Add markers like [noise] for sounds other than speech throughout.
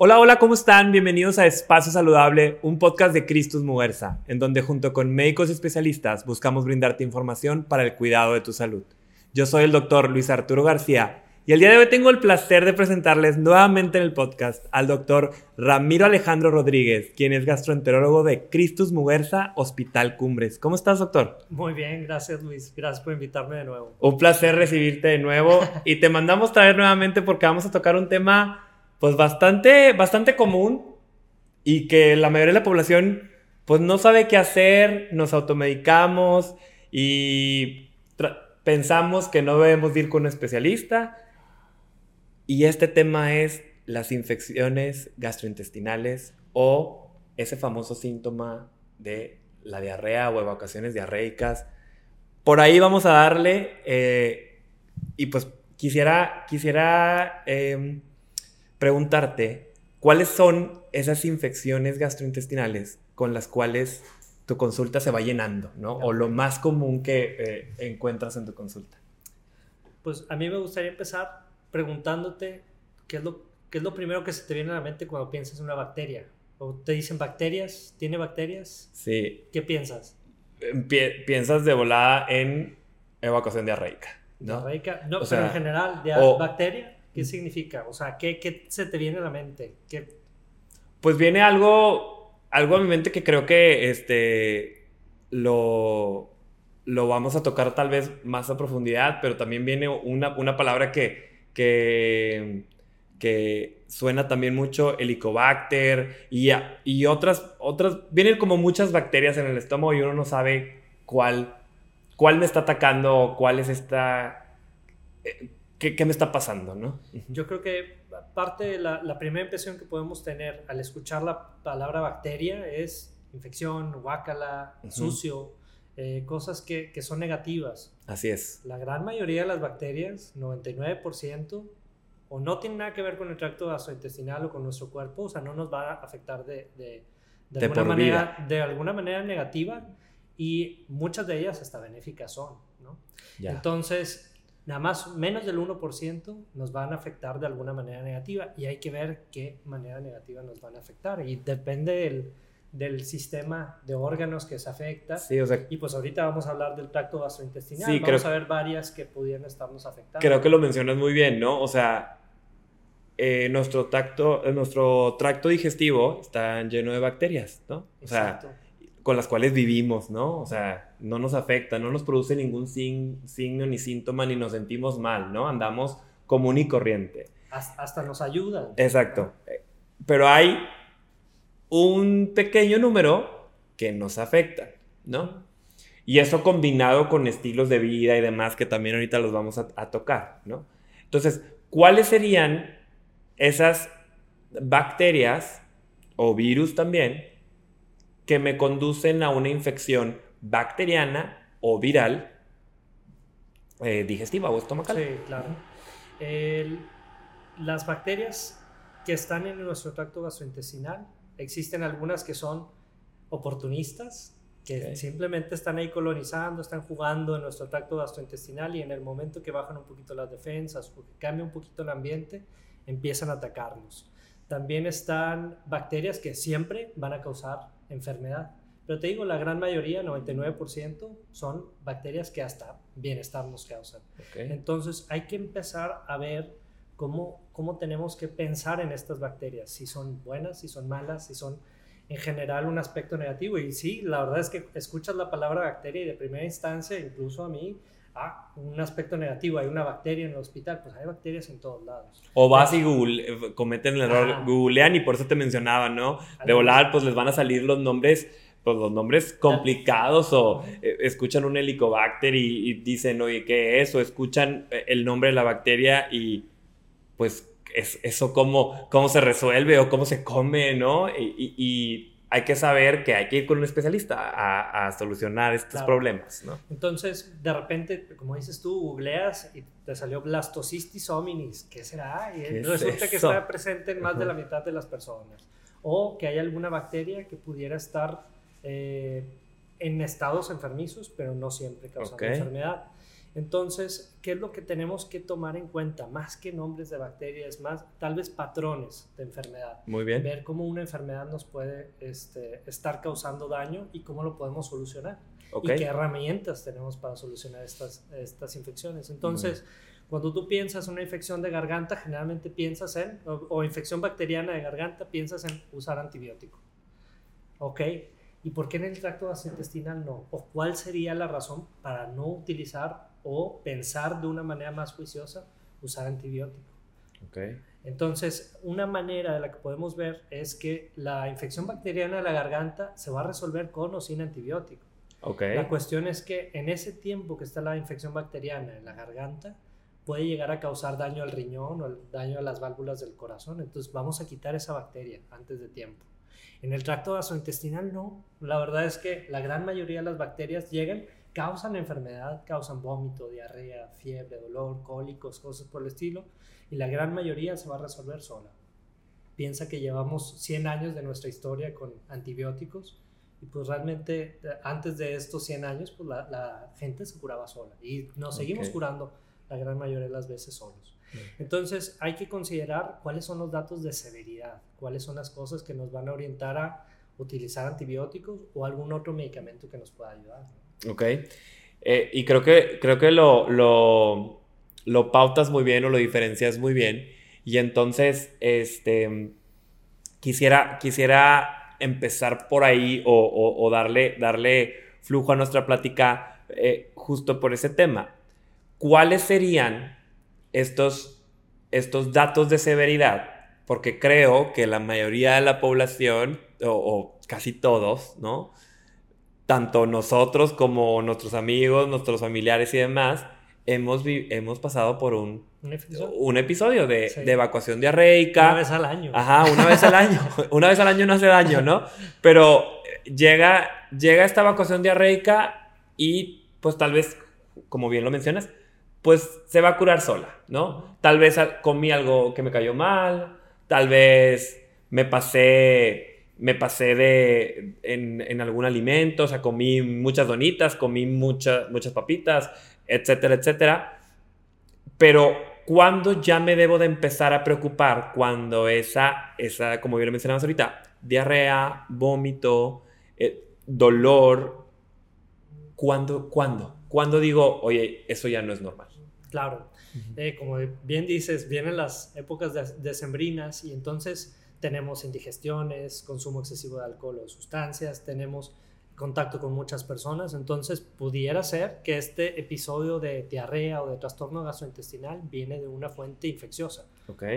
Hola, hola, ¿cómo están? Bienvenidos a Espacio Saludable, un podcast de Cristus Mugersa, en donde junto con médicos y especialistas buscamos brindarte información para el cuidado de tu salud. Yo soy el doctor Luis Arturo García y el día de hoy tengo el placer de presentarles nuevamente en el podcast al doctor Ramiro Alejandro Rodríguez, quien es gastroenterólogo de Cristus Mugersa Hospital Cumbres. ¿Cómo estás, doctor? Muy bien, gracias Luis. Gracias por invitarme de nuevo. Un placer recibirte de nuevo [laughs] y te mandamos traer nuevamente porque vamos a tocar un tema pues bastante, bastante común y que la mayoría de la población pues no sabe qué hacer, nos automedicamos y pensamos que no debemos ir con un especialista. Y este tema es las infecciones gastrointestinales o ese famoso síntoma de la diarrea o evacuaciones diarreicas. Por ahí vamos a darle eh, y pues quisiera, quisiera em, preguntarte cuáles son esas infecciones gastrointestinales con las cuales tu consulta se va llenando, ¿no? O lo más común que eh, encuentras en tu consulta. Pues a mí me gustaría empezar preguntándote qué es, lo, qué es lo primero que se te viene a la mente cuando piensas en una bacteria. O te dicen bacterias, ¿tiene bacterias? Sí. ¿Qué piensas? piensas de volada en evacuación diarreica. ¿no? Diarreica, no, pero en general, ¿bacteria? ¿Qué significa? O sea, ¿qué, ¿qué, se te viene a la mente? ¿Qué... Pues viene algo, algo a mi mente que creo que este, lo, lo vamos a tocar tal vez más a profundidad, pero también viene una, una palabra que, que, que suena también mucho, helicobacter y, y otras, otras, vienen como muchas bacterias en el estómago y uno no sabe cuál, cuál me está atacando, cuál es esta... Eh, ¿Qué, me está pasando, no? Yo creo que parte de la, primera impresión que podemos tener al escuchar la palabra bacteria es infección, guácala, sucio, eh, cosas que, que, son negativas. Así es. La gran mayoría de las bacterias, 99%, o no tienen nada que ver con el tracto gastrointestinal o con nuestro cuerpo, o sea, no nos va a afectar de, de, de, alguna, manera, de alguna manera negativa y muchas de ellas hasta benéficas son, ¿no? Entonces, nada más menos del 1% nos van a afectar de alguna manera negativa y hay que ver qué manera negativa nos van a afectar y depende del, del sistema de órganos que se afecta. Sí, o sea, y pues ahorita vamos a hablar del tracto gastrointestinal. Sí, vamos a ver varias que pudieran estarnos afectando. Creo que lo mencionas muy bien, ¿no? O sea, eh, nuestro, tacto, eh, nuestro tracto digestivo está lleno de bacterias, ¿no? O Exacto con las cuales vivimos, ¿no? O sea, no nos afecta, no nos produce ningún signo ni síntoma, ni nos sentimos mal, ¿no? Andamos común y corriente. Hasta nos ayuda. Exacto. Pero hay un pequeño número que nos afecta, ¿no? Y eso combinado con estilos de vida y demás que también ahorita los vamos a, a tocar, ¿no? Entonces, ¿cuáles serían esas bacterias o virus también que me conducen a una infección bacteriana o viral eh, digestiva o estomacal. Sí, claro. las bacterias que están en nuestro tracto gastrointestinal, existen algunas que son oportunistas, que simplemente están ahí colonizando, están jugando en nuestro tracto gastrointestinal y en el momento que bajan un poquito las defensas o que cambia un poquito el ambiente, empiezan a atacarnos. También están bacterias que siempre van a causar enfermedad. Pero te digo, la gran mayoría, 99%, son bacterias que hasta bienestar nos causan. Entonces hay que empezar a ver cómo, cómo tenemos que pensar en estas bacterias, si son buenas, si son malas, si son en general un aspecto negativo. Y sí, la verdad es que escuchas la palabra bacteria y de primera instancia, incluso a mí, ah, un aspecto negativo, hay una bacteria en el hospital, pues hay bacterias en todos lados. O vas y Google, eh, cometen el error, googlean y por eso te mencionaba, ¿no? De volar, pues les van a salir los nombres, pues los nombres complicados o eh, escuchan un helicobacter y, dicen, oye, ¿qué es? O escuchan eh, el nombre de la bacteria y pues es, eso cómo, cómo se resuelve o cómo se come, ¿no? y hay que saber que hay que ir con un especialista a, solucionar estos problemas, ¿no? Entonces, de repente, como dices tú, googleas y te salió blastocystis hominis. ¿Qué será? Y resulta que está presente en más de la mitad de las personas. O que hay alguna bacteria que pudiera estar eh, en estados enfermizos, pero no siempre causando enfermedad. Entonces, ¿qué es lo que tenemos que tomar en cuenta? Más que nombres de bacterias, más tal vez patrones de enfermedad. Muy bien. Ver cómo una enfermedad nos puede este, estar causando daño y cómo lo podemos solucionar. Y qué herramientas tenemos para solucionar estas, estas infecciones. Entonces, cuando tú piensas en una infección de garganta, generalmente piensas en, o, infección bacteriana de garganta, piensas en usar antibiótico. ¿Ok? ¿Y por qué en el tracto gastrointestinal no? ¿O cuál sería la razón para no utilizar o pensar de una manera más juiciosa usar antibiótico? Okay. Entonces, una manera de la que podemos ver es que la infección bacteriana de la garganta se va a resolver con o sin antibiótico. Okay. La cuestión es que en ese tiempo que está la infección bacteriana en la garganta, puede llegar a causar daño al riñón o daño a las válvulas del corazón. Entonces, vamos a quitar esa bacteria antes de tiempo. En el tracto gastrointestinal no. La verdad es que la gran mayoría de las bacterias llegan, causan enfermedad, causan vómito, diarrea, fiebre, dolor, cólicos, cosas por el estilo, y la gran mayoría se va a resolver sola. Piensa que llevamos 100 años de nuestra historia con antibióticos y pues realmente antes de estos 100 años pues la, gente se curaba sola y nos seguimos curando la gran mayoría de las veces solos. Entonces hay que considerar cuáles son los datos de severidad, cuáles son las cosas que nos van a orientar a utilizar antibióticos o algún otro medicamento que nos pueda ayudar. Ok. Eh, y creo que, creo que lo, lo, lo, pautas muy bien o lo diferencias muy bien. Y entonces, este, quisiera, quisiera empezar por ahí o, darle, darle flujo a nuestra plática eh, justo por ese tema. ¿Cuáles serían estos, estos datos de severidad, porque creo que la mayoría de la población, o, casi todos, ¿no? Tanto nosotros como nuestros amigos, nuestros familiares y demás, hemos, hemos pasado por un, ¿Un episodio, de, evacuación diarreica. Una vez al año. Ajá, una vez al año. [laughs] una vez al año no hace daño, ¿no? Pero llega, llega esta evacuación diarreica y pues tal vez, como bien lo mencionas, pues se va a curar sola, ¿no? Tal vez comí algo que me cayó mal, tal vez me pasé, me pasé de, en, algún alimento, o sea, comí muchas donitas, comí muchas muchas papitas, etcétera, etcétera. Pero, ¿cuándo ya me debo de empezar a preocupar? Cuando esa, esa como bien lo mencionamos ahorita, diarrea, vómito, eh, dolor, ¿cuándo, cuándo? ¿Cuándo digo, oye, eso ya no es normal? Claro, eh, como bien dices, vienen las épocas decembrinas y entonces tenemos indigestiones, consumo excesivo de alcohol o sustancias, tenemos contacto con muchas personas, entonces pudiera ser que este episodio de diarrea o de trastorno gastrointestinal viene de una fuente infecciosa.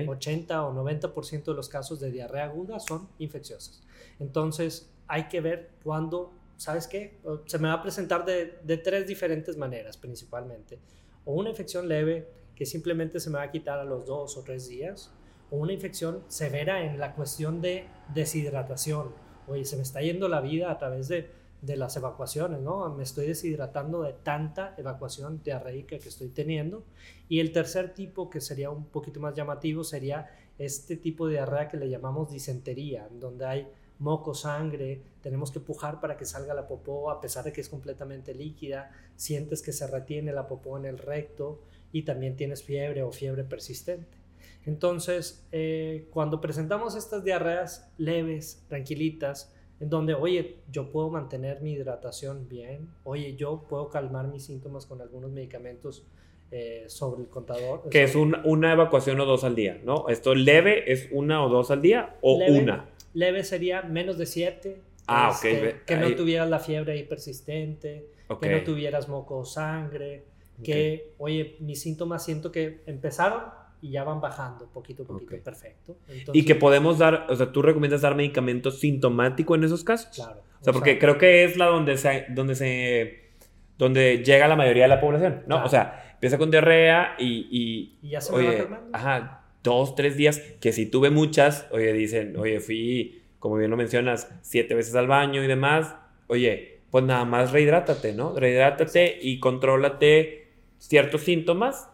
80 o 90% de los casos de diarrea aguda son infecciosas. Entonces hay que ver cuándo ¿sabes qué? Se me va a presentar de, de, tres diferentes maneras principalmente. O una infección leve que simplemente se me va a quitar a los dos o tres días. O una infección severa en la cuestión de deshidratación. Oye, se me está yendo la vida a través de, las evacuaciones, ¿no? Me estoy deshidratando de tanta evacuación diarreica que estoy teniendo. Y el tercer tipo, que sería un poquito más llamativo, sería este tipo de diarrea que le llamamos disentería, donde hay moco, sangre, tenemos que pujar para que salga la popó a pesar de que es completamente líquida, sientes que se retiene la popó en el recto y también tienes fiebre o fiebre persistente. Entonces, eh, cuando presentamos estas diarreas leves, tranquilitas, en donde, oye, yo puedo mantener mi hidratación bien, oye, yo puedo calmar mis síntomas con algunos medicamentos eh, sobre el contador. Que es una evacuación o dos al día, ¿no? Esto leve es una o dos al día o una. Leve sería menos de 7. Ah. Este, que no tuvieras la fiebre ahí persistente, que no tuvieras moco o sangre, que, oye, mis síntomas siento que empezaron y ya van bajando poquito a poquito. Perfecto. y que podemos dar, o sea, tú recomiendas dar medicamentos sintomáticos en esos casos. Claro. O sea, porque creo que es la donde se, donde se, donde llega la mayoría de la población, ¿no? O sea, empieza con diarrea y, y, ya se oye, va Ajá, dos, tres días, que si tuve muchas, oye, dicen, oye, fui, como bien lo mencionas, siete veces al baño y demás, oye, pues nada más rehidrátate, ¿no? Rehidrátate y contrólate ciertos síntomas,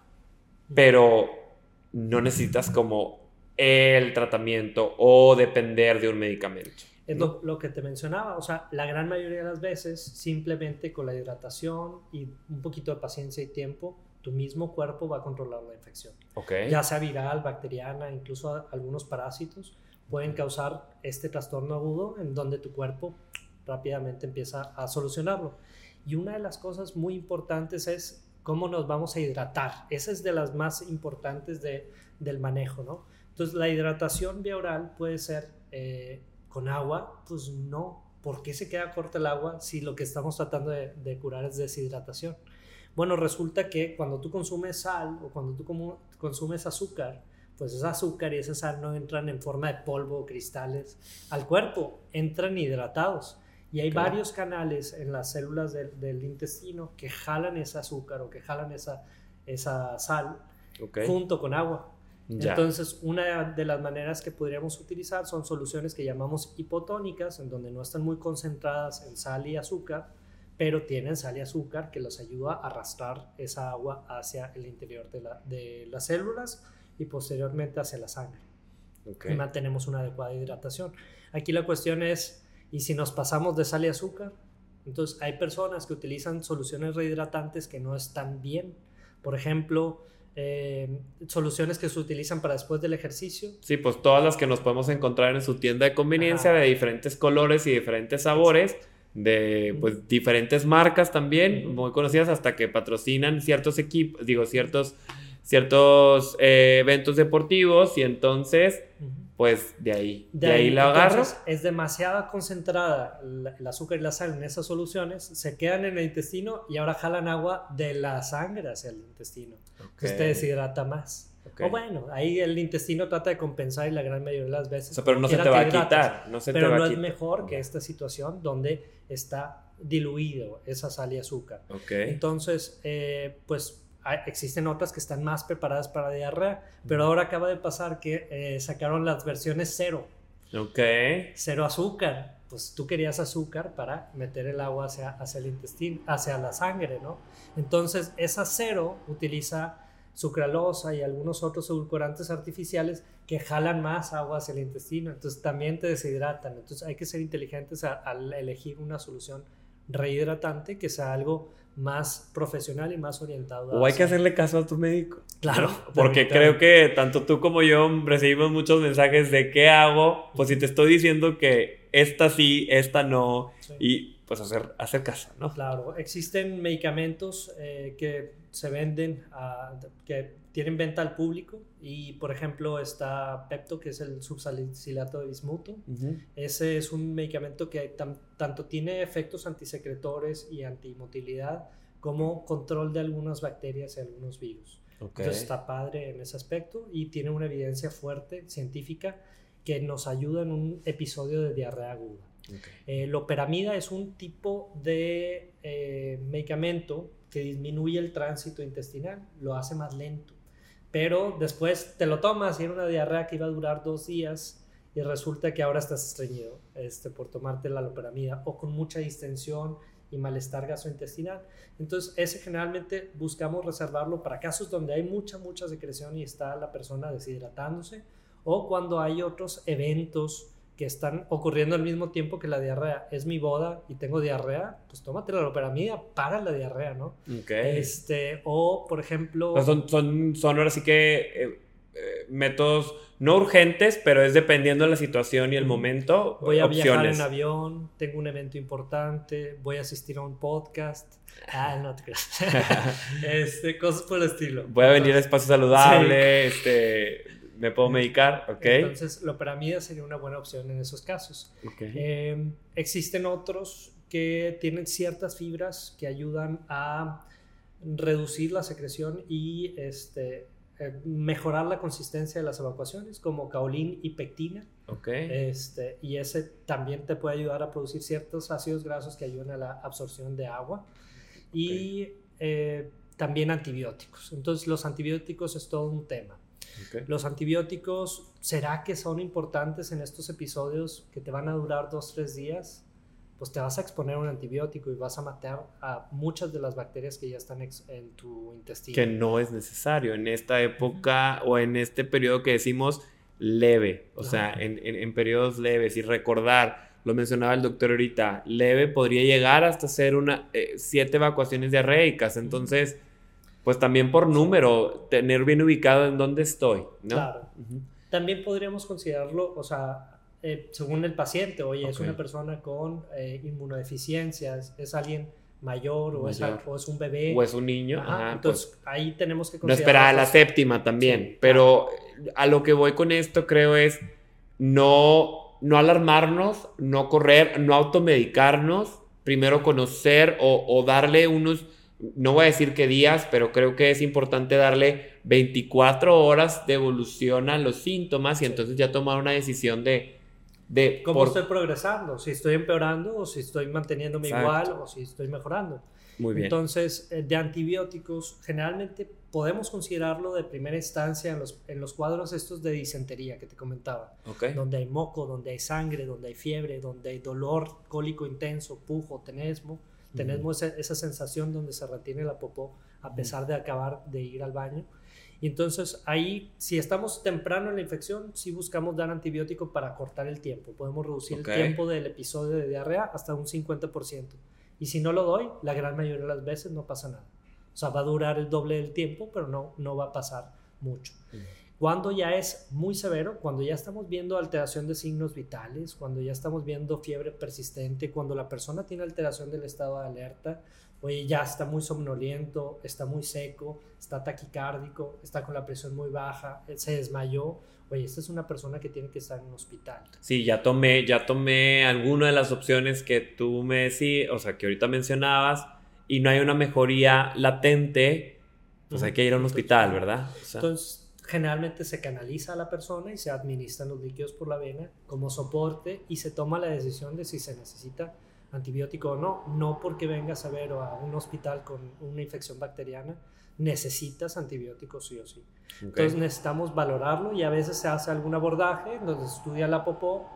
pero no necesitas como el tratamiento o depender de un medicamento. Es lo, lo, que te mencionaba, o sea, la gran mayoría de las veces simplemente con la hidratación y un poquito de paciencia y tiempo, tu mismo cuerpo va a controlar la infección. Okay. Ya sea viral, bacteriana, incluso algunos parásitos pueden causar este trastorno agudo en donde tu cuerpo rápidamente empieza a solucionarlo. Y una de las cosas muy importantes es cómo nos vamos a hidratar. Esa es de las más importantes de, del manejo, ¿no? Entonces, la hidratación vía oral puede ser eh, con agua, pues no. ¿Por qué se queda corta el agua si lo que estamos tratando de, de curar es deshidratación? Bueno, resulta que cuando tú consumes sal o cuando tú consumes azúcar, pues ese azúcar y esa sal no entran en forma de polvo o cristales al cuerpo, entran hidratados. Y hay varios canales en las células del intestino que jalan ese azúcar o que jalan esa, esa sal junto con agua. Entonces, una de las maneras que podríamos utilizar son soluciones que llamamos hipotónicas, en donde no están muy concentradas en sal y azúcar, pero tienen sal y azúcar que los ayuda a arrastrar esa agua hacia el interior de, la, de las células y posteriormente hacia la sangre. Y mantenemos una adecuada hidratación. Aquí la cuestión es, ¿y si nos pasamos de sal y azúcar? Entonces, hay personas que utilizan soluciones rehidratantes que no están bien. Por ejemplo, eh, soluciones que se utilizan para después del ejercicio. Sí, pues todas las que nos podemos encontrar en su tienda de conveniencia de diferentes colores y diferentes sabores, de pues diferentes marcas también, muy conocidas hasta que patrocinan ciertos equipos, digo, ciertos ciertos eh, eventos deportivos y entonces, pues de ahí, de, ahí, la agarro. Es demasiado concentrada el, azúcar y la sal en esas soluciones, se quedan en el intestino y ahora jalan agua de la sangre hacia el intestino. Entonces te deshidrata más. O bueno, ahí el intestino trata de compensar y la gran mayoría de las veces. pero no se te va a quitar. No se pero no es mejor que esta situación donde está diluido esa sal y azúcar. Entonces, eh, pues existen otras que están más preparadas para diarrea, pero ahora acaba de pasar que eh, sacaron las versiones cero. Ok. Cero azúcar. Pues tú querías azúcar para meter el agua hacia, hacia el intestino, hacia la sangre, ¿no? Entonces, esa cero utiliza sucralosa y algunos otros edulcorantes artificiales que jalan más agua hacia el intestino, entonces también te deshidratan. Entonces hay que ser inteligentes al elegir una solución rehidratante que sea algo más profesional y más orientado. O hay que hacerle caso a tu médico. Claro. [laughs] Porque creo que tanto tú como yo recibimos muchos mensajes de qué hago, pues si te estoy diciendo que esta sí, esta no, y pues hacer, hacer caso, ¿no? Claro, existen medicamentos eh, que se venden, que tienen venta al público y por ejemplo está Pepto, que es el subsalicilato de bismuto. Ese es un medicamento que tanto tiene efectos antisecretores y antimotilidad como control de algunas bacterias y algunos virus. Entonces está padre en ese aspecto y tiene una evidencia fuerte científica que nos ayuda en un episodio de diarrea aguda. Eh, loperamida es un tipo de eh, medicamento que disminuye el tránsito intestinal, lo hace más lento. Pero después te lo tomas y era una diarrea que iba a durar dos días y resulta que ahora estás estreñido este, por tomarte la loperamida o con mucha distensión y malestar gastrointestinal. Entonces, ese generalmente buscamos reservarlo para casos donde hay mucha, mucha secreción y está la persona deshidratándose o cuando hay otros eventos que están ocurriendo al mismo tiempo que la diarrea. Es mi boda y tengo diarrea, pues tómate la loperamida para la diarrea, ¿no? Ok. Este, o, por ejemplo... son, son, son ahora sí que eh, eh, métodos no urgentes, pero es dependiendo de la situación y el momento. Voy a viajar en avión, tengo un evento importante, voy a asistir a un podcast. Ah, no te creas. [laughs] este, cosas por el estilo. Voy a venir a espacio saludable, este me puedo medicar, ok. Entonces, la loperamida sería una buena opción en esos casos. Em, existen otros que tienen ciertas fibras que ayudan a reducir la secreción y este, eh, mejorar la consistencia de las evacuaciones, como caolín y pectina. Okay. Este, y ese también te puede ayudar a producir ciertos ácidos grasos que ayudan a la absorción de agua. Y eh, también antibióticos. Entonces, los antibióticos es todo un tema. Los antibióticos, ¿será que son importantes en estos episodios que te van a durar dos, tres días? Pues te vas a exponer a un antibiótico y vas a matar a muchas de las bacterias que ya están en tu intestino. Que no es necesario en esta época o en este periodo que decimos leve, o sea, en, en, periodos leves y recordar, lo mencionaba el doctor ahorita, leve podría llegar hasta ser una, eh, siete evacuaciones diarreicas. Entonces, pues también por número, tener bien ubicado en dónde estoy, ¿no? Claro. También podríamos considerarlo, o sea, eh, según el paciente, oye, es una persona con eh, inmunodeficiencias, es alguien mayor o, Es, un bebé. O es un niño. entonces pues, ahí tenemos que considerar. No esperar a la séptima también, pero a lo que voy con esto creo es no, no alarmarnos, no correr, no automedicarnos, primero conocer o, o darle unos no voy a decir qué días, pero creo que es importante darle 24 horas de evolución a los síntomas y entonces ya tomar una decisión de... de ¿Cómo estoy progresando? Si estoy empeorando o si estoy manteniéndome igual o si estoy mejorando. Muy bien. Entonces, eh, de antibióticos, generalmente podemos considerarlo de primera instancia en los, en los cuadros estos de disentería que te comentaba. Donde hay moco, donde hay sangre, donde hay fiebre, donde hay dolor cólico intenso, pujo, tenesmo tenemos esa, sensación donde se retiene la popó a pesar de acabar de ir al baño. Y entonces ahí, si estamos temprano en la infección, sí buscamos dar antibiótico para cortar el tiempo. Podemos reducir el tiempo del episodio de diarrea hasta un 50%. Y si no lo doy, la gran mayoría de las veces no pasa nada. O sea, va a durar el doble del tiempo, pero no, no va a pasar mucho. Cuando ya es muy severo, cuando ya estamos viendo alteración de signos vitales, cuando ya estamos viendo fiebre persistente, cuando la persona tiene alteración del estado de alerta, oye, ya está muy somnoliento, está muy seco, está taquicárdico, está con la presión muy baja, se desmayó, oye, esta es una persona que tiene que estar en un hospital. Sí, ya tomé, ya tomé alguna de las opciones que tú me decías, o sea, que ahorita mencionabas, y no hay una mejoría latente, pues hay que ir a un hospital, ¿verdad? Entonces, generalmente se canaliza a la persona y se administran los líquidos por la vena como soporte y se toma la decisión de si se necesita antibiótico o no. No porque vengas a ver a un hospital con una infección bacteriana, necesitas antibióticos sí o sí. Entonces necesitamos valorarlo y a veces se hace algún abordaje donde se estudia la popó,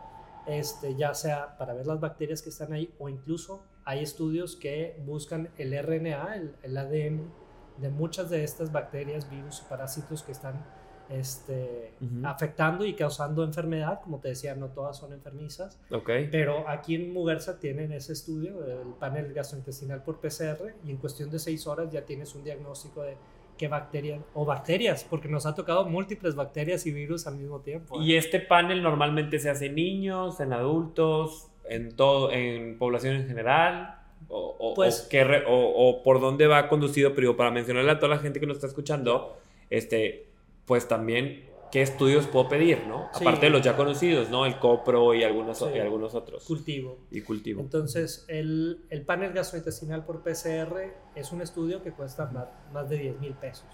este, ya sea para ver las bacterias que están ahí o incluso hay estudios que buscan el RNA, el, el ADN de muchas de estas bacterias, virus y parásitos que están este, afectando y causando enfermedad. Como te decía, no todas son enfermizas. Okay. Pero aquí en Mugersa tienen ese estudio, el panel gastrointestinal por PCR, y en cuestión de seis horas ya tienes un diagnóstico de qué bacterias, o bacterias, porque nos ha tocado múltiples bacterias y virus al mismo tiempo. ¿Y este panel normalmente se hace en niños, en adultos, en, todo, en población en general? O, pues, o, por dónde va conducido, pero para mencionarle a toda la gente que nos está escuchando, este, pues también qué estudios puedo pedir, ¿no? Aparte de los ya conocidos, ¿no? El COPRO y algunos, y algunos otros. Cultivo. Y cultivo. Entonces, el, el, panel gastrointestinal por PCR es un estudio que cuesta más, más de 10 mil pesos.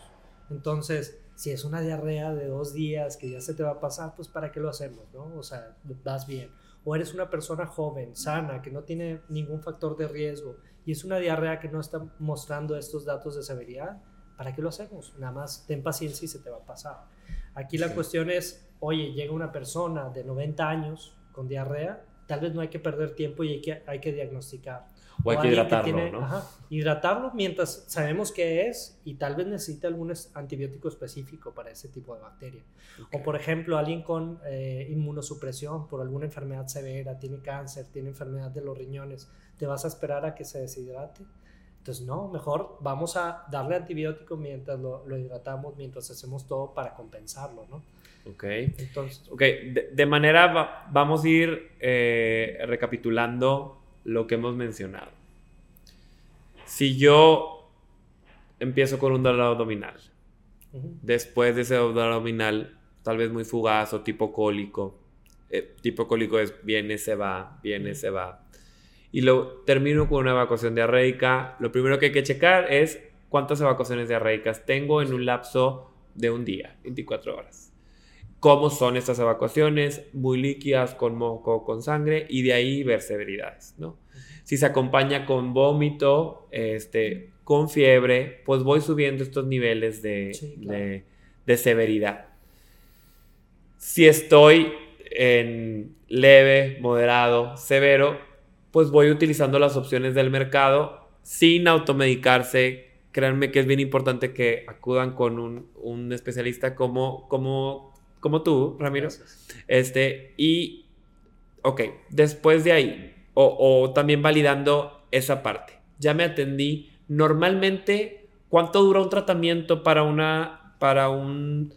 Entonces, si es una diarrea de dos días que ya se te va a pasar, pues ¿para qué lo hacemos, no? O sea, vas bien. O eres una persona joven, sana, que no tiene ningún factor de riesgo y es una diarrea que no está mostrando estos datos de severidad, ¿para qué lo hacemos? Nada más ten paciencia y se te va a pasar. Aquí la cuestión es, oye, llega una persona de 90 años con diarrea, tal vez no hay que perder tiempo y hay que, hay que diagnosticar. O hay que hidratarlo, ¿no? Ajá, hidratarlo mientras sabemos qué es y tal vez necesite algún antibiótico específico para ese tipo de bacteria. O por ejemplo, alguien con eh, inmunosupresión por alguna enfermedad severa, tiene cáncer, tiene enfermedad de los riñones, ¿te vas a esperar a que se deshidrate? Entonces, no, mejor vamos a darle antibiótico mientras lo, hidratamos, mientras hacemos todo para compensarlo, ¿no? Ok. Entonces, okay. De, manera, vamos a ir eh, recapitulando lo que hemos mencionado. Si yo empiezo con un dolor abdominal, después de ese dolor abdominal, tal vez muy fugaz o tipo cólico, eh, tipo cólico es viene, se va, viene, se va y lo termino con una evacuación diarreica, lo primero que hay que checar es cuántas evacuaciones diarreicas tengo en un lapso de un día, 24 horas. ¿Cómo son estas evacuaciones? Muy líquidas, con moco, con sangre, y de ahí ver severidades, ¿no? Si se acompaña con vómito, este, con fiebre, pues voy subiendo estos niveles de, de severidad. Si estoy en leve, moderado, severo, pues voy utilizando las opciones del mercado sin automedicarse. Créanme que es bien importante que acudan con un, especialista como, como, como tú, Ramiro. Este, y ok, después de ahí, o, también validando esa parte, ya me atendí. Normalmente, ¿cuánto dura un tratamiento para una, para un,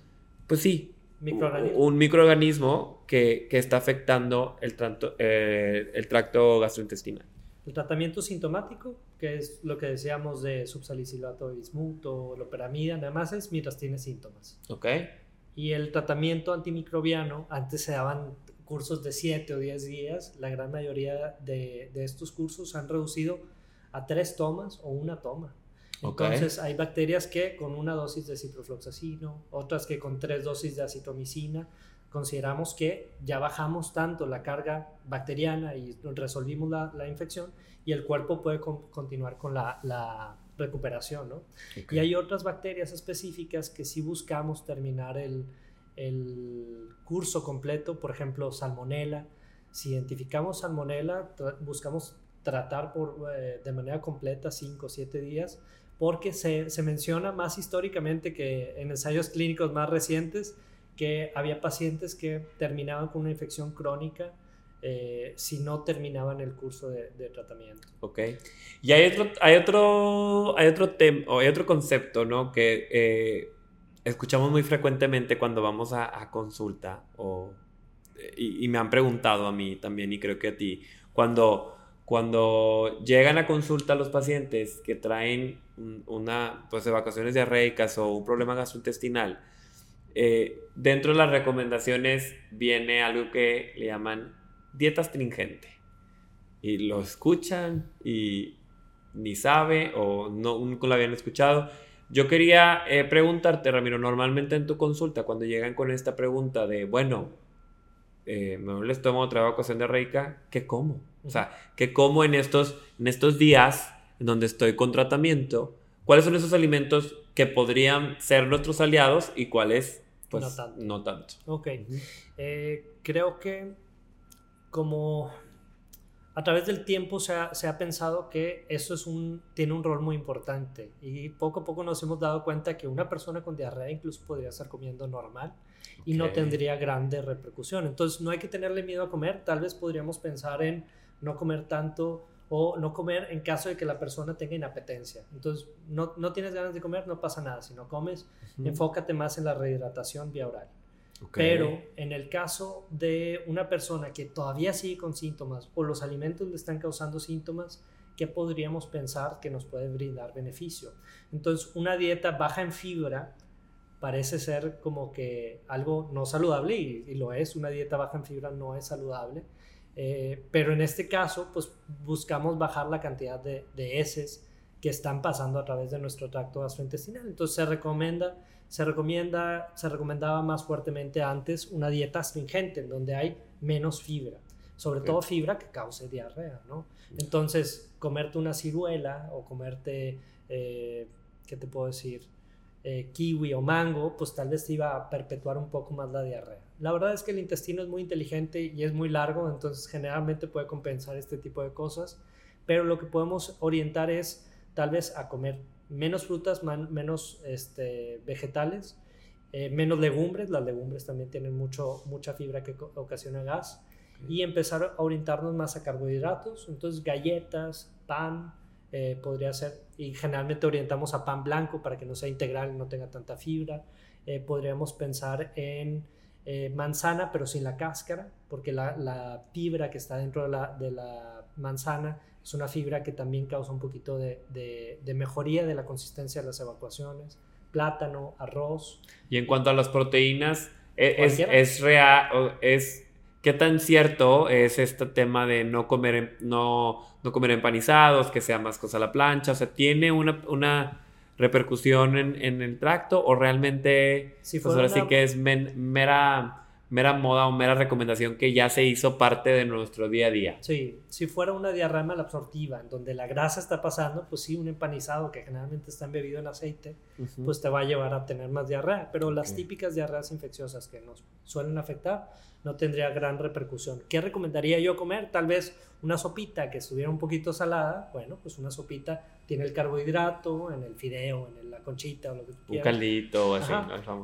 pues sí, un microorganismo que, está afectando el, eh, el tracto gastrointestinal? El tratamiento sintomático, que es lo que decíamos de subsalicilato de bismuth o loperamida, nada más es mientras tiene síntomas. Ok. Y el tratamiento antimicrobiano, antes se daban cursos de 7 o 10 días, la gran mayoría de, de, estos cursos han reducido a tres tomas o una toma. Entonces hay bacterias que con una dosis de ciprofloxacino, otras que con tres dosis de acitromicina, consideramos que ya bajamos tanto la carga bacteriana y resolvimos la, la infección y el cuerpo puede continuar con la, la recuperación. ¿no? Y hay otras bacterias específicas que sí buscamos terminar el, el curso completo, por ejemplo, salmonela. Si identificamos salmonela, buscamos tratar por, eh, de manera completa 5 o 7 días, porque se, se menciona más históricamente que en ensayos clínicos más recientes, que había pacientes que terminaban con una infección crónica eh, si no terminaban el curso de, tratamiento. Ok. Y hay otro, hay otro, hay otro tema, hay otro concepto, ¿no? Que eh, escuchamos muy frecuentemente cuando vamos a, consulta, o, y, me han preguntado a mí también, y creo que a ti, cuando, cuando llegan a consulta los pacientes que traen una, pues, evacuaciones diarreicas o un problema gastrointestinal, eh, dentro de las recomendaciones viene algo que le llaman dieta astringente. Y lo escuchan y ni sabe o no, nunca lo habían escuchado. Yo quería eh, preguntarte, Ramiro, normalmente en tu consulta, cuando llegan con esta pregunta de, bueno, eh, me les tomo otra evacuación de reica, ¿qué como? O sea, ¿qué como en estos, en estos días en donde estoy con tratamiento? ¿Cuáles son esos alimentos que podrían ser nuestros aliados y cuáles pues no tanto. No tanto. Ok. Eh, creo que como a través del tiempo se ha, se ha, pensado que eso es un, tiene un rol muy importante y poco a poco nos hemos dado cuenta que una persona con diarrea incluso podría estar comiendo normal y no tendría grande repercusión. Entonces no hay que tenerle miedo a comer, tal vez podríamos pensar en no comer tanto o no comer en caso de que la persona tenga inapetencia. Entonces, no, no tienes ganas de comer, no pasa nada. Si no comes, enfócate más en la rehidratación vía oral. Pero en el caso de una persona que todavía sigue con síntomas o los alimentos le están causando síntomas, ¿qué podríamos pensar que nos puede brindar beneficio? Entonces, una dieta baja en fibra parece ser como que algo no saludable y, y lo es, una dieta baja en fibra no es saludable eh, pero en este caso, pues buscamos bajar la cantidad de, de heces que están pasando a través de nuestro tracto gastrointestinal. Entonces se recomienda, se recomienda, se recomendaba más fuertemente antes una dieta astringente, en donde hay menos fibra, sobre todo fibra que cause diarrea, ¿no? Entonces, comerte una ciruela o comerte, eh, ¿qué te puedo decir? Eh, kiwi o mango, pues tal vez iba a perpetuar un poco más la diarrea. La verdad es que el intestino es muy inteligente y es muy largo, entonces generalmente puede compensar este tipo de cosas, pero lo que podemos orientar es tal vez a comer menos frutas, menos este, vegetales, eh, menos legumbres, las legumbres también tienen mucho, mucha fibra que ocasiona gas, y empezar a orientarnos más a carbohidratos, entonces galletas, pan, eh, podría ser, y generalmente orientamos a pan blanco para que no sea integral y no tenga tanta fibra. Eh, podríamos pensar en eh, manzana, pero sin la cáscara, porque la, fibra que está dentro de la, de la, manzana es una fibra que también causa un poquito de, de, mejoría de la consistencia de las evacuaciones. Plátano, arroz. Y en cuanto a las proteínas, e, es, es real, es ¿Qué tan cierto es este tema de no comer, em, no, no comer empanizados, que sea más cosa a la plancha? O sea, ¿tiene una, una repercusión en, en, el tracto o realmente pues ahora sí que es mera, mera moda o mera recomendación que ya se hizo parte de nuestro día a día? Sí, si fuera una diarrea malabsortiva en donde la grasa está pasando, pues sí, un empanizado que generalmente está embebido en aceite, pues te va a llevar a tener más diarrea. Pero las típicas diarreas infecciosas que nos suelen afectar no tendría gran repercusión. ¿Qué recomendaría yo comer? Tal vez una sopita que estuviera un poquito salada. Bueno, pues una sopita tiene el carbohidrato en el fideo, en la conchita o lo que tú quieras. Un caldito, así.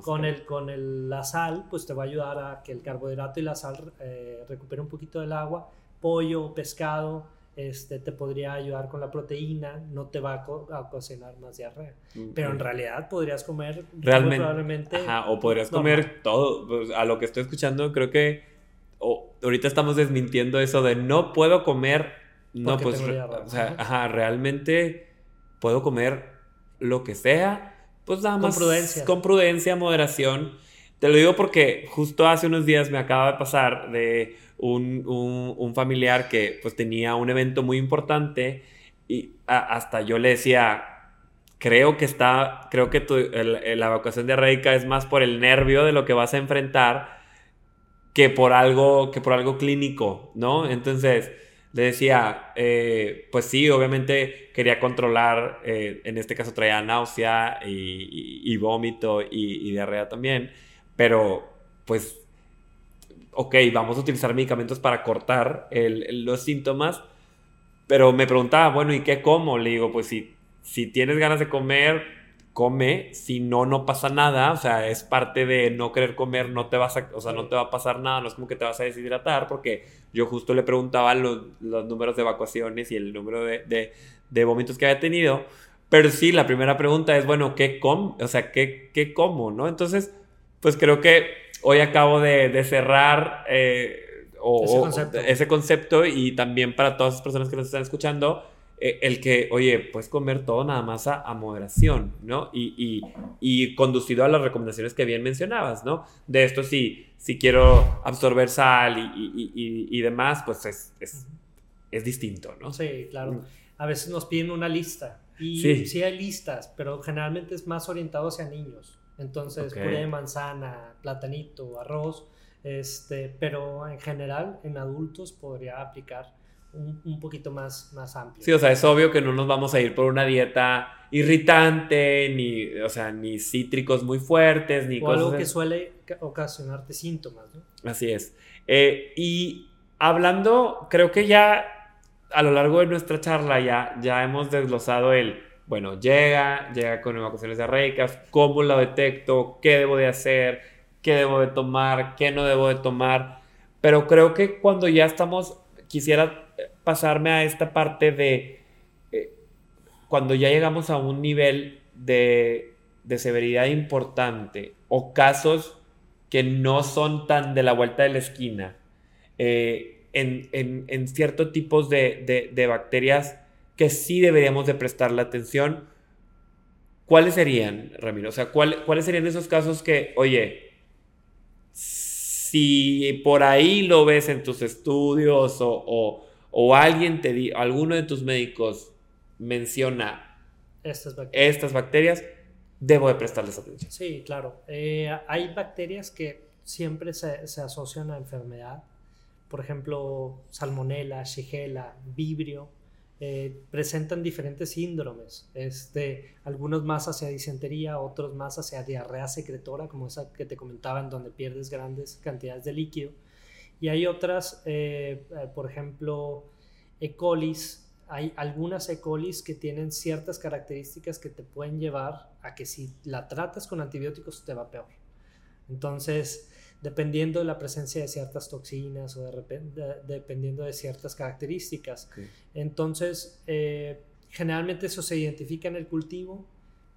Con, el, con el, la sal, pues te va a ayudar a que el carbohidrato y la sal eh, recupere un poquito del agua. Pollo, pescado, este, te podría ayudar con la proteína, no te va a, a cocinar más diarrea. Mm, Pero en realidad podrías comer realmente. Probablemente o podrías comer todo. Pues, a lo que estoy escuchando, creo que ahorita estamos desmintiendo eso de no puedo comer. No, pues. O sea, ajá, realmente puedo comer lo que sea. Pues nada más. Con prudencia. Con prudencia, moderación. Te lo digo porque justo hace unos días me acaba de pasar de un, un, familiar que pues tenía un evento muy importante y hasta yo le decía, creo que está, creo que la evacuación de diarreica es más por el nervio de lo que vas a enfrentar que por algo, que por algo clínico, ¿no? Entonces le decía, eh, pues sí, obviamente quería controlar, eh, en este caso traía náusea y, vómito y, y diarrea también, pero pues ok, vamos a utilizar medicamentos para cortar los síntomas, pero me preguntaba, bueno, ¿y qué como? Le digo, pues si, si tienes ganas de comer, come, si no, no pasa nada, o sea, es parte de no querer comer, no te vas a, o sea, no te va a pasar nada, no es como que te vas a deshidratar, porque yo justo le preguntaba los, números de evacuaciones y el número de, de, vómitos que había tenido, pero sí, la primera pregunta es, bueno, ¿qué como? O sea, ¿qué, qué como? ¿No? Entonces, pues creo que hoy acabo de, cerrar eh, ese, concepto. y también para todas las personas que nos están escuchando, eh, el que, oye, puedes comer todo nada más a, moderación, ¿no? Y, y, conducido a las recomendaciones que bien mencionabas, ¿no? De esto, si, si quiero absorber sal y, demás, pues es, es, distinto, ¿no? Sí, claro. Mm. A veces nos piden una lista. Y sí. sí hay listas, pero generalmente es más orientado hacia niños. Entonces, puré de manzana, platanito, arroz, este, pero en general en adultos podría aplicar un, un, poquito más, más amplio. Sí, o sea, es obvio que no nos vamos a ir por una dieta irritante, ni, o sea, ni cítricos muy fuertes, ni o algo que suele ocasionarte síntomas, ¿no? Así es. Eh, y hablando, creo que ya a lo largo de nuestra charla ya, ya hemos desglosado el bueno, llega, llega con evacuaciones diarreicas, cómo la detecto, qué debo de hacer, qué debo de tomar, qué no debo de tomar. Pero creo que cuando ya estamos, quisiera pasarme a esta parte de eh, cuando ya llegamos a un nivel de, severidad importante o casos que no son tan de la vuelta de la esquina, eh, en, en, ciertos tipos de, de bacterias que sí deberíamos de prestarle atención. ¿Cuáles serían, Ramiro? O sea, ¿cuáles serían esos casos que, oye, si por ahí lo ves en tus estudios o, alguien te di, alguno de tus médicos menciona estas bacterias, debo de prestarles atención. Sí, claro. Eh, hay bacterias que siempre se, se, asocian a enfermedad. Por ejemplo, salmonella, shigella, vibrio. Eh, presentan diferentes síndromes, este, algunos más hacia disentería, otros más hacia diarrea secretora, como esa que te comentaba, en donde pierdes grandes cantidades de líquido. Y hay otras, eh, eh, por ejemplo, E. colis. Hay algunas E. colis que tienen ciertas características que te pueden llevar a que si la tratas con antibióticos te va peor. Entonces, dependiendo de la presencia de ciertas toxinas o de, dependiendo de ciertas características. Entonces, eh, generalmente eso se identifica en el cultivo,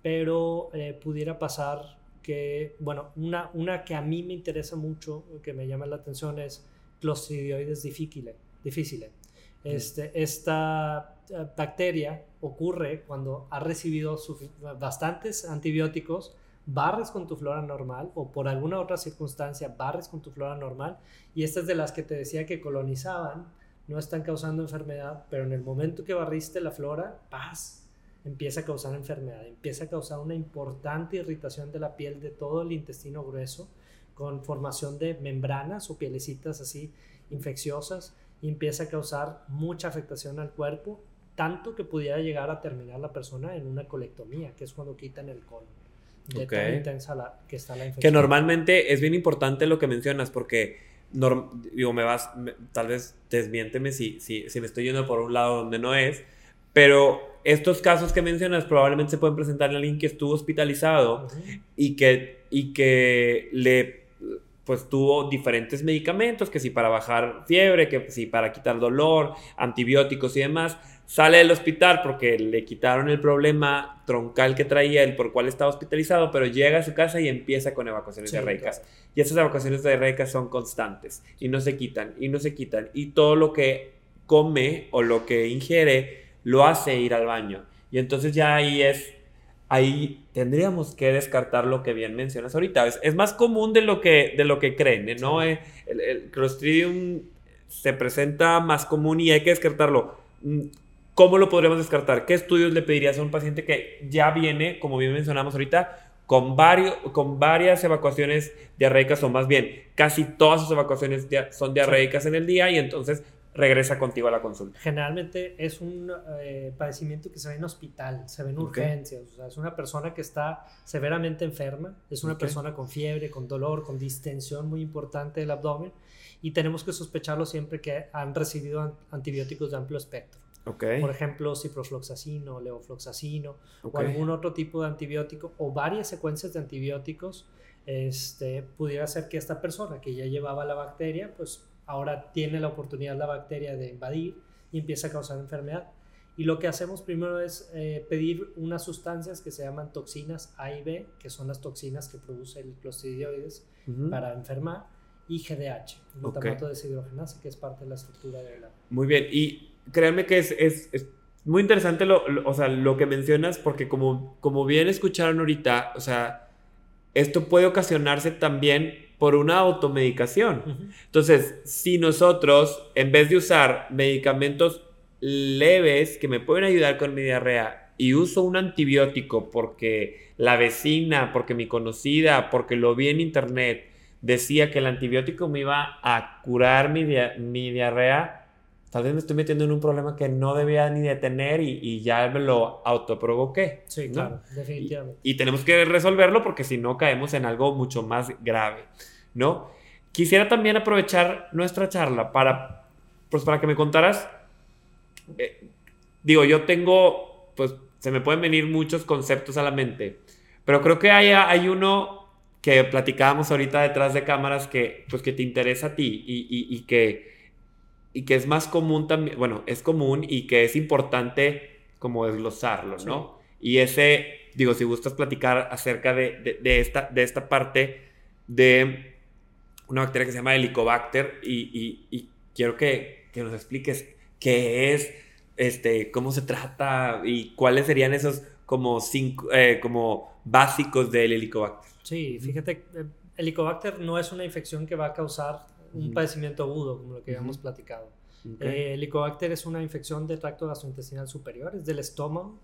pero eh, pudiera pasar que, bueno, una, una que a mí me interesa mucho, que me llama la atención es Clostridioides difficile. difficile. Este, esta eh, bacteria ocurre cuando ha recibido bastantes antibióticos barres con tu flora normal o por alguna otra circunstancia barres con tu flora normal y estas de las que te decía que colonizaban no están causando enfermedad, pero en el momento que barriste la flora, paz, empieza a causar enfermedad, empieza a causar una importante irritación de la piel de todo el intestino grueso con formación de membranas o pielecitas así infecciosas y empieza a causar mucha afectación al cuerpo, tanto que pudiera llegar a terminar la persona en una colectomía, que es cuando quitan el colon de intensa que está la infección. Que normalmente es bien importante lo que mencionas porque digo, me vas, tal vez desmiénteme si, si, si me estoy yendo por un lado donde no es, pero estos casos que mencionas probablemente se pueden presentar en alguien que estuvo hospitalizado y, que, y que le pues tuvo diferentes medicamentos, que si para bajar fiebre, que si para quitar dolor, antibióticos y demás, sale del hospital porque le quitaron el problema troncal que traía, el por cual estaba hospitalizado, pero llega a su casa y empieza con evacuaciones diarreicas. Y esas evacuaciones diarreicas son constantes y no se quitan y no se quitan. Y todo lo que come o lo que ingiere lo hace ir al baño. Y entonces ya ahí es ahí tendríamos que descartar lo que bien mencionas ahorita. Es, más común de lo que, de lo que creen, ¿no? Eh, el, el, Clostridium se presenta más común y hay que descartarlo. ¿Cómo lo podríamos descartar? ¿Qué estudios le pedirías a un paciente que ya viene, como bien mencionamos ahorita, con, varios, con varias evacuaciones diarreicas o más bien casi todas sus evacuaciones son diarreicas en el día y entonces regresa contigo a la consulta. Generalmente es un eh, padecimiento que se ve en hospital, se ve en urgencias, o sea, es una persona que está severamente enferma, es una persona con fiebre, con dolor, con distensión muy importante del abdomen y tenemos que sospecharlo siempre que han recibido antibióticos de amplio espectro. Por ejemplo, ciprofloxacino, levofloxacino o algún otro tipo de antibiótico o varias secuencias de antibióticos, este, pudiera ser que esta persona que ya llevaba la bacteria, pues ahora tiene la oportunidad la bacteria de invadir y empieza a causar enfermedad. Y lo que hacemos primero es eh, pedir unas sustancias que se llaman toxinas A y B, que son las toxinas que produce el clostridioides para enfermar, y GDH, glutamato okay. deshidrogenasa, que es parte de la estructura de la... Muy bien, y créanme que es, es, es muy interesante lo, o sea, lo que mencionas, porque como, como bien escucharon ahorita, o sea, esto puede ocasionarse también por una automedicación. Entonces, si nosotros, en vez de usar medicamentos leves que me pueden ayudar con mi diarrea y uso un antibiótico porque la vecina, porque mi conocida, porque lo vi en internet, decía que el antibiótico me iba a curar mi, mi diarrea, tal vez me estoy metiendo en un problema que no debía ni de tener y, ya me lo autoprovoqué. Sí, claro, definitivamente. Y, tenemos que resolverlo porque si no caemos en algo mucho más grave, ¿no? Quisiera también aprovechar nuestra charla para, pues para que me contaras, eh, digo, yo tengo, pues se me pueden venir muchos conceptos a la mente, pero creo que hay, hay uno que platicábamos ahorita detrás de cámaras que, pues, que te interesa a ti y, y que y que es más común también, bueno, es común y que es importante como desglosarlo, ¿no? Y ese, digo, si gustas platicar acerca de, de, esta, de esta parte de una bacteria que se llama Helicobacter y, y, quiero que, que, nos expliques qué es, este, cómo se trata y cuáles serían esos como, cinco, eh, como básicos del Helicobacter. Sí, fíjate, eh, Helicobacter no es una infección que va a causar un padecimiento agudo, como lo que habíamos platicado. Eh, el Helicobacter es una infección del tracto gastrointestinal superior, es del estómago.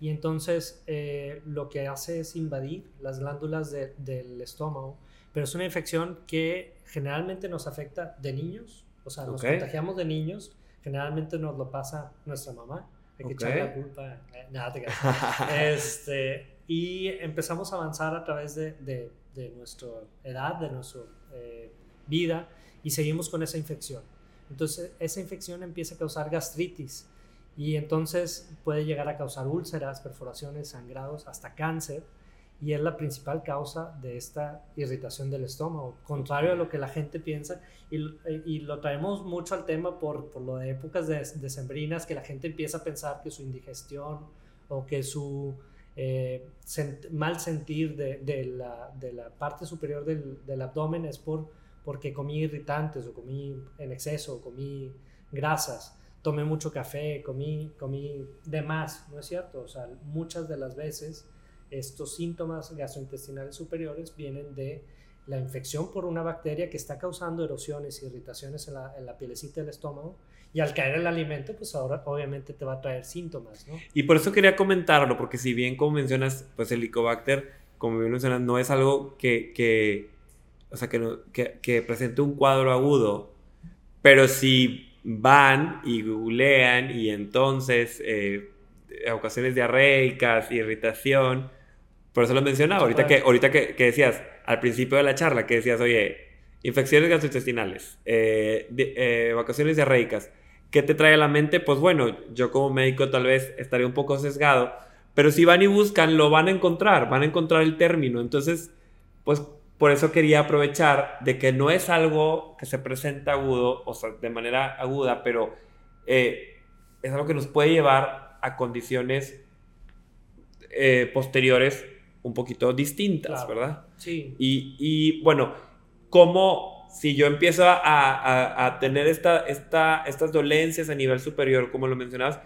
Y entonces eh, lo que hace es invadir las glándulas del estómago. Pero es una infección que generalmente nos afecta de niños, o sea, nos contagiamos de niños. Generalmente nos lo pasa nuestra mamá. Hay que echarle la culpa. Eh, nada, te [laughs] este, Y empezamos a avanzar a través de, de, de nuestra edad, de nuestra vida y seguimos con esa infección. Entonces esa infección empieza a causar gastritis y entonces puede llegar a causar úlceras, perforaciones, sangrados, hasta cáncer y es la principal causa de esta irritación del estómago, contrario a lo que la gente piensa y, lo traemos mucho al tema por, por lo de épocas decembrinas que la gente empieza a pensar que su indigestión o que su eh, mal sentir de, de, la, de, la, parte superior del, del abdomen es por porque comí irritantes o comí en exceso, o comí grasas, tomé mucho café, comí, comí de más, ¿no es cierto? O sea, muchas de las veces estos síntomas gastrointestinales superiores vienen de la infección por una bacteria que está causando erosiones y irritaciones en la, en la pielecita del estómago y al caer el alimento, pues ahora obviamente te va a traer síntomas, ¿no? Y por eso quería comentarlo, porque si bien como mencionas, pues el Helicobacter, como bien mencionas, no es algo que o sea, que, que, que presente un cuadro agudo, pero si van y googlean y entonces eh, ocasiones diarreicas, irritación, por eso lo mencionaba, ahorita, que, ahorita que, que, decías al principio de la charla, que decías, oye, infecciones gastrointestinales, eh, eh, vacaciones diarreicas, ¿qué te trae a la mente? Pues bueno, yo como médico tal vez estaría un poco sesgado, pero si van y buscan, lo van a encontrar, van a encontrar el término. Entonces, pues por eso quería aprovechar de que no es algo que se presenta agudo, o sea, de manera aguda, pero eh, es algo que nos puede llevar a condiciones posteriores un poquito distintas, ¿verdad? Sí. Y, bueno, ¿cómo si yo empiezo a, tener esta, esta, estas dolencias a nivel superior, como lo mencionabas,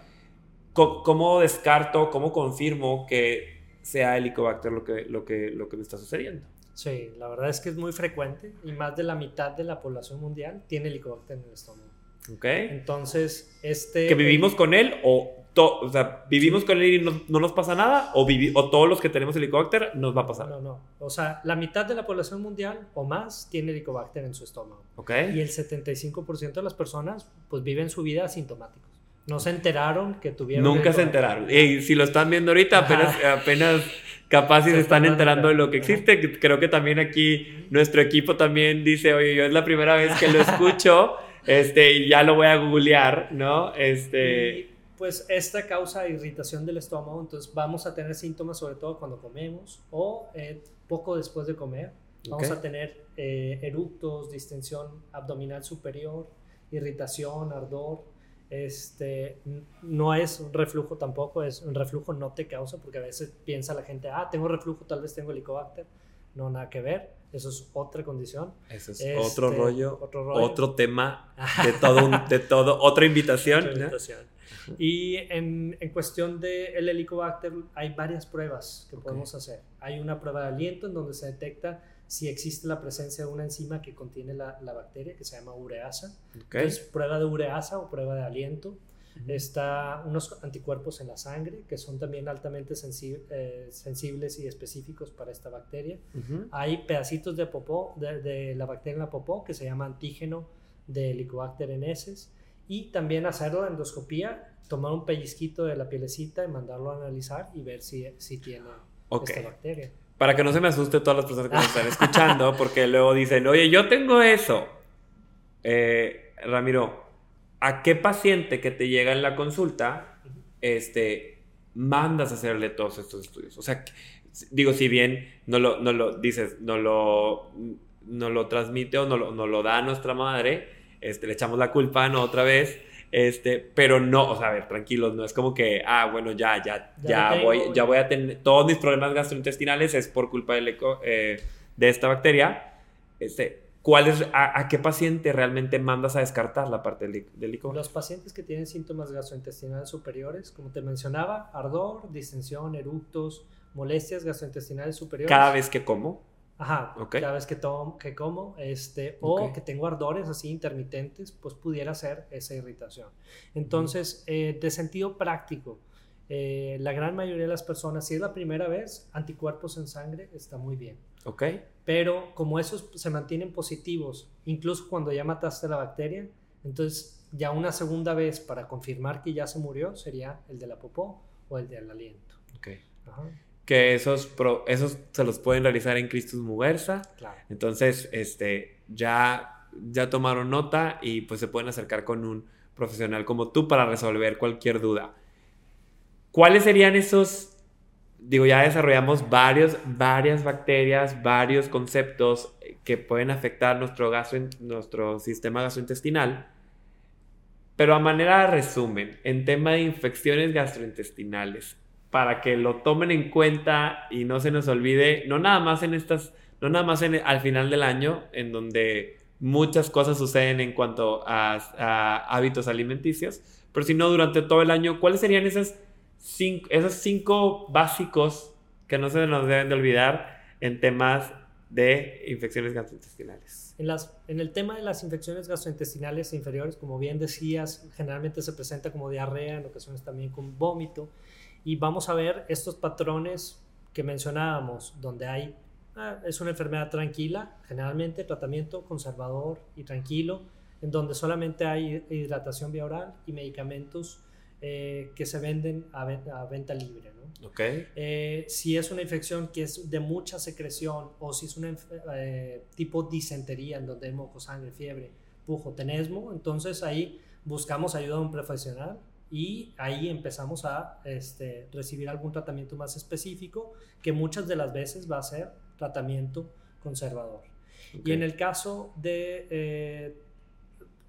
¿cómo, descarto, cómo confirmo que sea Helicobacter lo que, lo, que, lo que me está sucediendo? Sí, la verdad es que es muy frecuente y más de la mitad de la población mundial tiene Helicobacter en el estómago. Ok. Entonces, este... ¿Que vivimos con él o o sea, vivimos con él y no, nos pasa nada, o, o todos los que tenemos helicobacter nos va a pasar. No, no. O sea, la mitad de la población mundial o más tiene helicobacter en su estómago. Ok. Y el 75% de las personas, pues viven su vida asintomáticos. No se enteraron que tuvieron. Nunca se enteraron. Y si lo están viendo ahorita, apenas, apenas capaz si se, están enterando de lo que existe. Creo que también aquí nuestro equipo también dice, oye, yo es la primera vez que lo escucho. [laughs] este, y ya lo voy a googlear, ¿no? Este pues esta causa irritación del estómago, entonces vamos a tener síntomas sobre todo cuando comemos o eh, poco después de comer. Vamos a tener eh, eructos, distensión abdominal superior, irritación, ardor. Este, no es un reflujo tampoco, es un reflujo no te causa, porque a veces piensa la gente, ah, tengo reflujo, tal vez tengo helicobacter. No, nada que ver. Eso es otra condición. Eso es otro, este, rollo, otro, rollo, otro tema [laughs] de todo, de todo otra invitación. Otra invitación. Y en, en cuestión del el Helicobacter hay varias pruebas que podemos hacer. Hay una prueba de aliento en donde se detecta si existe la presencia de una enzima que contiene la, la bacteria, que se llama ureasa. Entonces, prueba de ureasa o prueba de aliento. Está unos anticuerpos en la sangre que son también altamente eh, sensibles y específicos para esta bacteria. Hay pedacitos de popó, de, de, la bacteria en la popó, que se llama antígeno de Helicobacter en heces. Y también hacer la endoscopía tomar un pellizquito de la pielecita y mandarlo a analizar y ver si, si tiene esta bacteria. Para que no se me asuste todas las personas que nos están [laughs] escuchando, porque luego dicen, oye, yo tengo eso. Eh, Ramiro, ¿a qué paciente que te llega en la consulta este, mandas a hacerle todos estos estudios? O sea, digo, si bien no lo, no lo dices, no lo, no lo transmite o no lo, no lo da a nuestra madre, este, le echamos la culpa, ¿no? Otra vez este, pero no, o sea, a ver, tranquilos, no es como que, ah, bueno, ya, ya, ya, voy, ya voy a tener, todos mis problemas gastrointestinales es por culpa del eco, eh, de esta bacteria. Este, ¿cuál es, a, qué paciente realmente mandas a descartar la parte del, del Los pacientes que tienen síntomas gastrointestinales superiores, como te mencionaba, ardor, distensión, eructos, molestias gastrointestinales superiores. Cada vez que como. Ajá, cada vez que, tomo, que como, este, o que tengo ardores así intermitentes, pues pudiera ser esa irritación. Entonces, eh, de sentido práctico, eh, la gran mayoría de las personas, si es la primera vez, anticuerpos en sangre está muy bien. Ok. Pero como esos se mantienen positivos, incluso cuando ya mataste la bacteria, entonces ya una segunda vez para confirmar que ya se murió sería el de la popó o el del aliento. Ok. Ajá que esos, esos se los pueden realizar en Christus Muguerza. Entonces, este, ya, ya tomaron nota y pues se pueden acercar con un profesional como tú para resolver cualquier duda. ¿Cuáles serían esos? Digo, ya desarrollamos varios, varias bacterias, varios conceptos que pueden afectar nuestro, gastro, nuestro sistema gastrointestinal. Pero a manera de resumen, en tema de infecciones gastrointestinales, para que lo tomen en cuenta y no se nos olvide, no nada más en estas, no nada más en, al final del año, en donde muchas cosas suceden en cuanto a, hábitos alimenticios, pero sino durante todo el año, ¿cuáles serían esas cinco, esos cinco básicos que no se nos deben de olvidar en temas de infecciones gastrointestinales? En, las, en el tema de las infecciones gastrointestinales inferiores, como bien decías, generalmente se presenta como diarrea, en ocasiones también con vómito y vamos a ver estos patrones que mencionábamos, donde hay, ah, es una enfermedad tranquila, generalmente tratamiento conservador y tranquilo, en donde solamente hay hidratación vía oral y medicamentos eh, que se venden a, a venta libre. ¿no? Okay. Eh, si es una infección que es de mucha secreción o si es un eh, tipo disentería en donde hay moco, sangre, fiebre, pujo, tenesmo, entonces ahí buscamos ayuda de un profesional y ahí empezamos a este, recibir algún tratamiento más específico que muchas de las veces va a ser tratamiento conservador. Y en el caso de eh,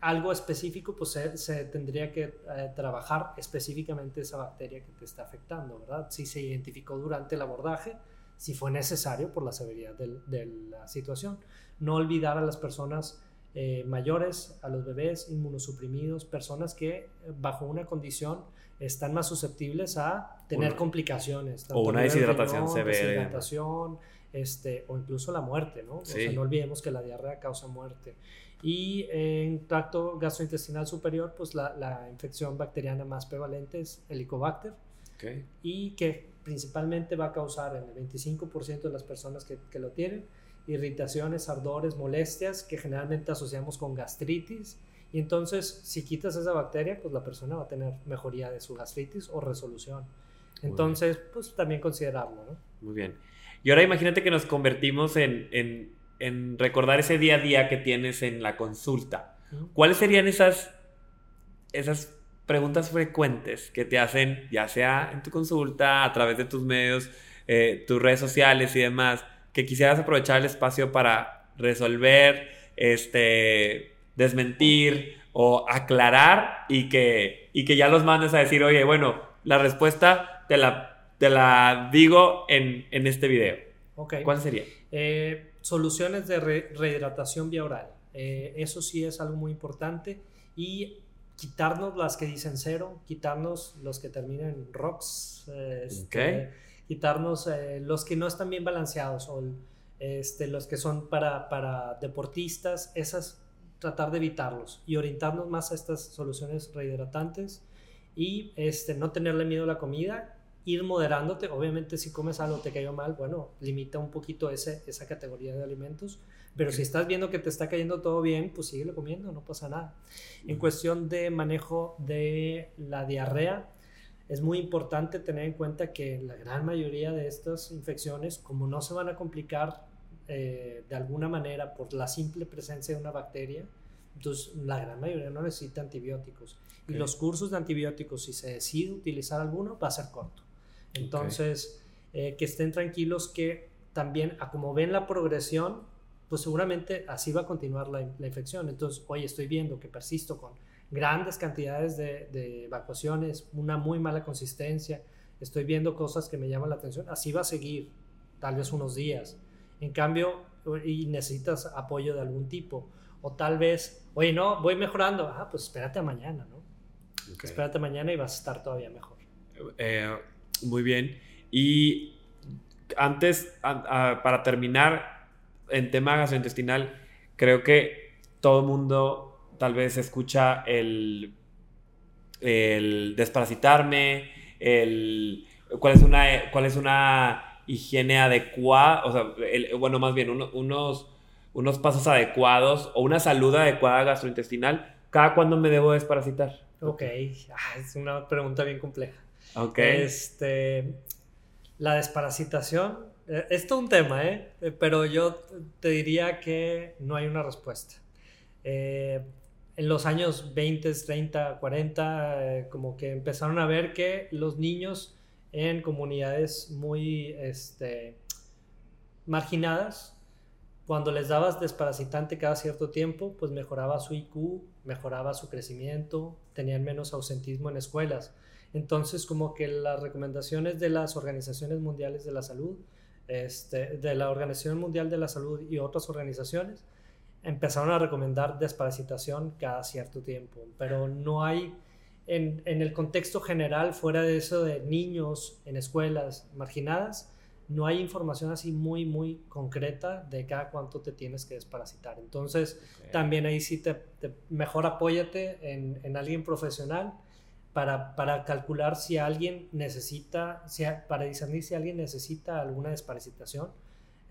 algo específico, pues se, tendría que eh, trabajar específicamente esa bacteria que te está afectando, ¿verdad? Si se identificó durante el abordaje, si fue necesario por la severidad de la situación. No olvidar a las personas eh, mayores, a los bebés inmunosuprimidos, personas que eh, bajo una condición están más susceptibles a tener complicaciones. O una deshidratación severa. Deshidratación, este, o incluso la muerte, ¿no? O sea, no olvidemos que la diarrea causa muerte. Y en tracto gastrointestinal superior, pues la, la infección bacteriana más prevalente es Helicobacter. Okay. Y que principalmente va a causar en el 25% de las personas que, que lo tienen irritaciones, ardores, molestias que generalmente asociamos con gastritis. Y entonces, si quitas esa bacteria, pues la persona va a tener mejoría de su gastritis o resolución. Entonces, pues también considerarlo, ¿no? Muy bien. Y ahora imagínate que nos convertimos en, en, en recordar ese día a día que tienes en la consulta. ¿Cuáles serían esas, esas preguntas frecuentes que te hacen, ya sea en tu consulta, a través de tus medios, eh, tus redes sociales y demás? Que quisieras aprovechar el espacio para resolver, este, desmentir o aclarar y que, y que ya los mandes a decir, oye, bueno, la respuesta te la, te la digo en, en este video. Okay. ¿Cuál sería? Eh, soluciones de rehidratación vía oral. Eh, eso sí es algo muy importante. Y quitarnos las que dicen cero, quitarnos los que terminan en ROX. Este, quitarnos eh, los que no están bien balanceados o este, los que son para, para deportistas, esas tratar de evitarlos y orientarnos más a estas soluciones rehidratantes y este, no tenerle miedo a la comida, ir moderándote. Obviamente, si comes algo te cayó mal, bueno, limita un poquito ese, esa categoría de alimentos. Pero si estás viendo que te está cayendo todo bien, pues síguele comiendo, no pasa nada. En cuestión de manejo de la diarrea, es muy importante tener en cuenta que la gran mayoría de estas infecciones, como no se van a complicar eh, de alguna manera por la simple presencia de una bacteria, entonces la gran mayoría no necesita antibióticos. Y los cursos de antibióticos, si se decide utilizar alguno, va a ser corto. Entonces, eh, que estén tranquilos que también, a como ven la progresión, pues seguramente así va a continuar la, la infección. Entonces, hoy estoy viendo que persisto con grandes cantidades de, evacuaciones, una muy mala consistencia, estoy viendo cosas que me llaman la atención, así va a seguir tal vez unos días. En cambio, y necesitas apoyo de algún tipo, o tal vez, oye, no, voy mejorando, ah, pues espérate a mañana, ¿no? Espérate mañana y vas a estar todavía mejor. Eh, muy bien. Y antes, para terminar, en tema gastrointestinal, creo que todo el mundo tal vez escucha el, el desparasitarme, el, cuál, es una, cuál es una higiene adecuada, o sea, bueno, más bien unos, unos pasos adecuados o una salud adecuada gastrointestinal, ¿cada cuándo me debo desparasitar? Ok, ah, es una pregunta bien compleja. Ok. Este, la desparasitación, eh, es todo un tema, ¿eh? Pero yo te diría que no hay una respuesta. Eh, en los años 20, 30, 40, como que empezaron a ver que los niños en comunidades muy este, marginadas, cuando les dabas desparasitante cada cierto tiempo, pues mejoraba su IQ, mejoraba su crecimiento, tenían menos ausentismo en escuelas. Entonces, como que las recomendaciones de las organizaciones mundiales de la salud, este, de la Organización Mundial de la Salud y otras organizaciones, empezaron a recomendar desparasitación cada cierto tiempo, pero no hay, en, en, el contexto general, fuera de eso de niños en escuelas marginadas, no hay información así muy, muy concreta de cada cuánto te tienes que desparasitar. Entonces, también ahí sí te, mejor apóyate en, en alguien profesional para, para, calcular si alguien necesita, si, para discernir si alguien necesita alguna desparasitación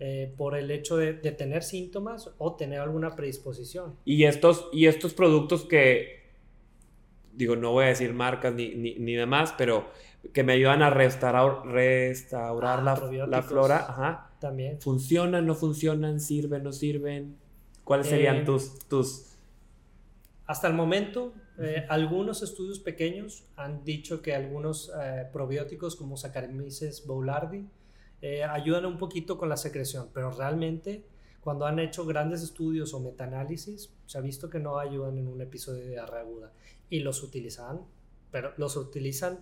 eh, por el hecho de, tener síntomas o tener alguna predisposición. Y estos, y estos productos que digo, no voy a decir marcas ni, ni, demás, pero que me ayudan a restaurar, restaurar ah, la, la, flora. Ajá. También. ¿Funcionan, no funcionan? ¿Sirven, no sirven? ¿Cuáles serían eh, tus, tus... Hasta el momento, eh, algunos estudios pequeños han dicho que algunos probióticos como Saccharomyces boulardii ayudan un poquito con la secreción, pero realmente cuando han hecho grandes estudios o metaanálisis, se ha visto que no ayudan en un episodio de diarrea aguda y los utilizan, pero los utilizan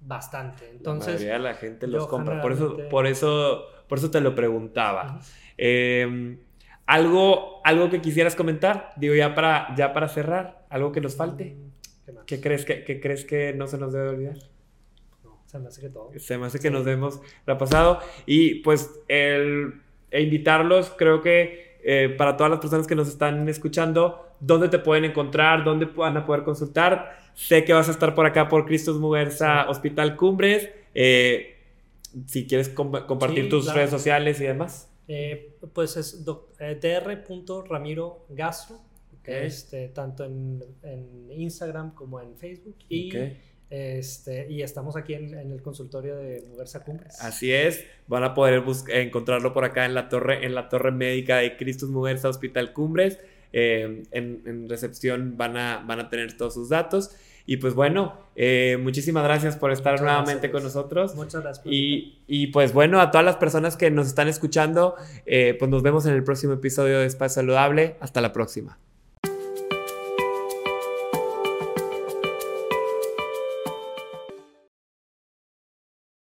bastante. Entonces, la de la gente los compra. Por eso, por eso, por eso te lo preguntaba. Em, algo, algo que quisieras comentar, digo ya para, ya para cerrar, algo que nos falte. Mm, ¿Qué, crees que, crees que no se nos debe olvidar? Se me hace que todo. Se me hace que nos demos la pasado y pues el e invitarlos, creo que eh, para todas las personas que nos están escuchando, dónde te pueden encontrar, dónde van a poder consultar. Sé que vas a estar por acá por Cristos Mujerza Hospital Cumbres. Eh, si quieres compartir tus redes sociales y demás. Eh, pues es dr.ramiro Gastro, este, tanto en, Instagram como en Facebook. Y este, y estamos aquí en, el consultorio de Mujerza Cumbres. Así es, van a poder encontrarlo por acá en la torre, en la torre médica de Cristus Mujerza Hospital Cumbres. Eh, en, recepción van a, van a tener todos sus datos. Y pues bueno, eh, muchísimas gracias por estar nuevamente con nosotros. Muchas gracias. Y, y, pues bueno, a todas las personas que nos están escuchando, eh, pues nos vemos en el próximo episodio de Espacio Saludable. Hasta la próxima.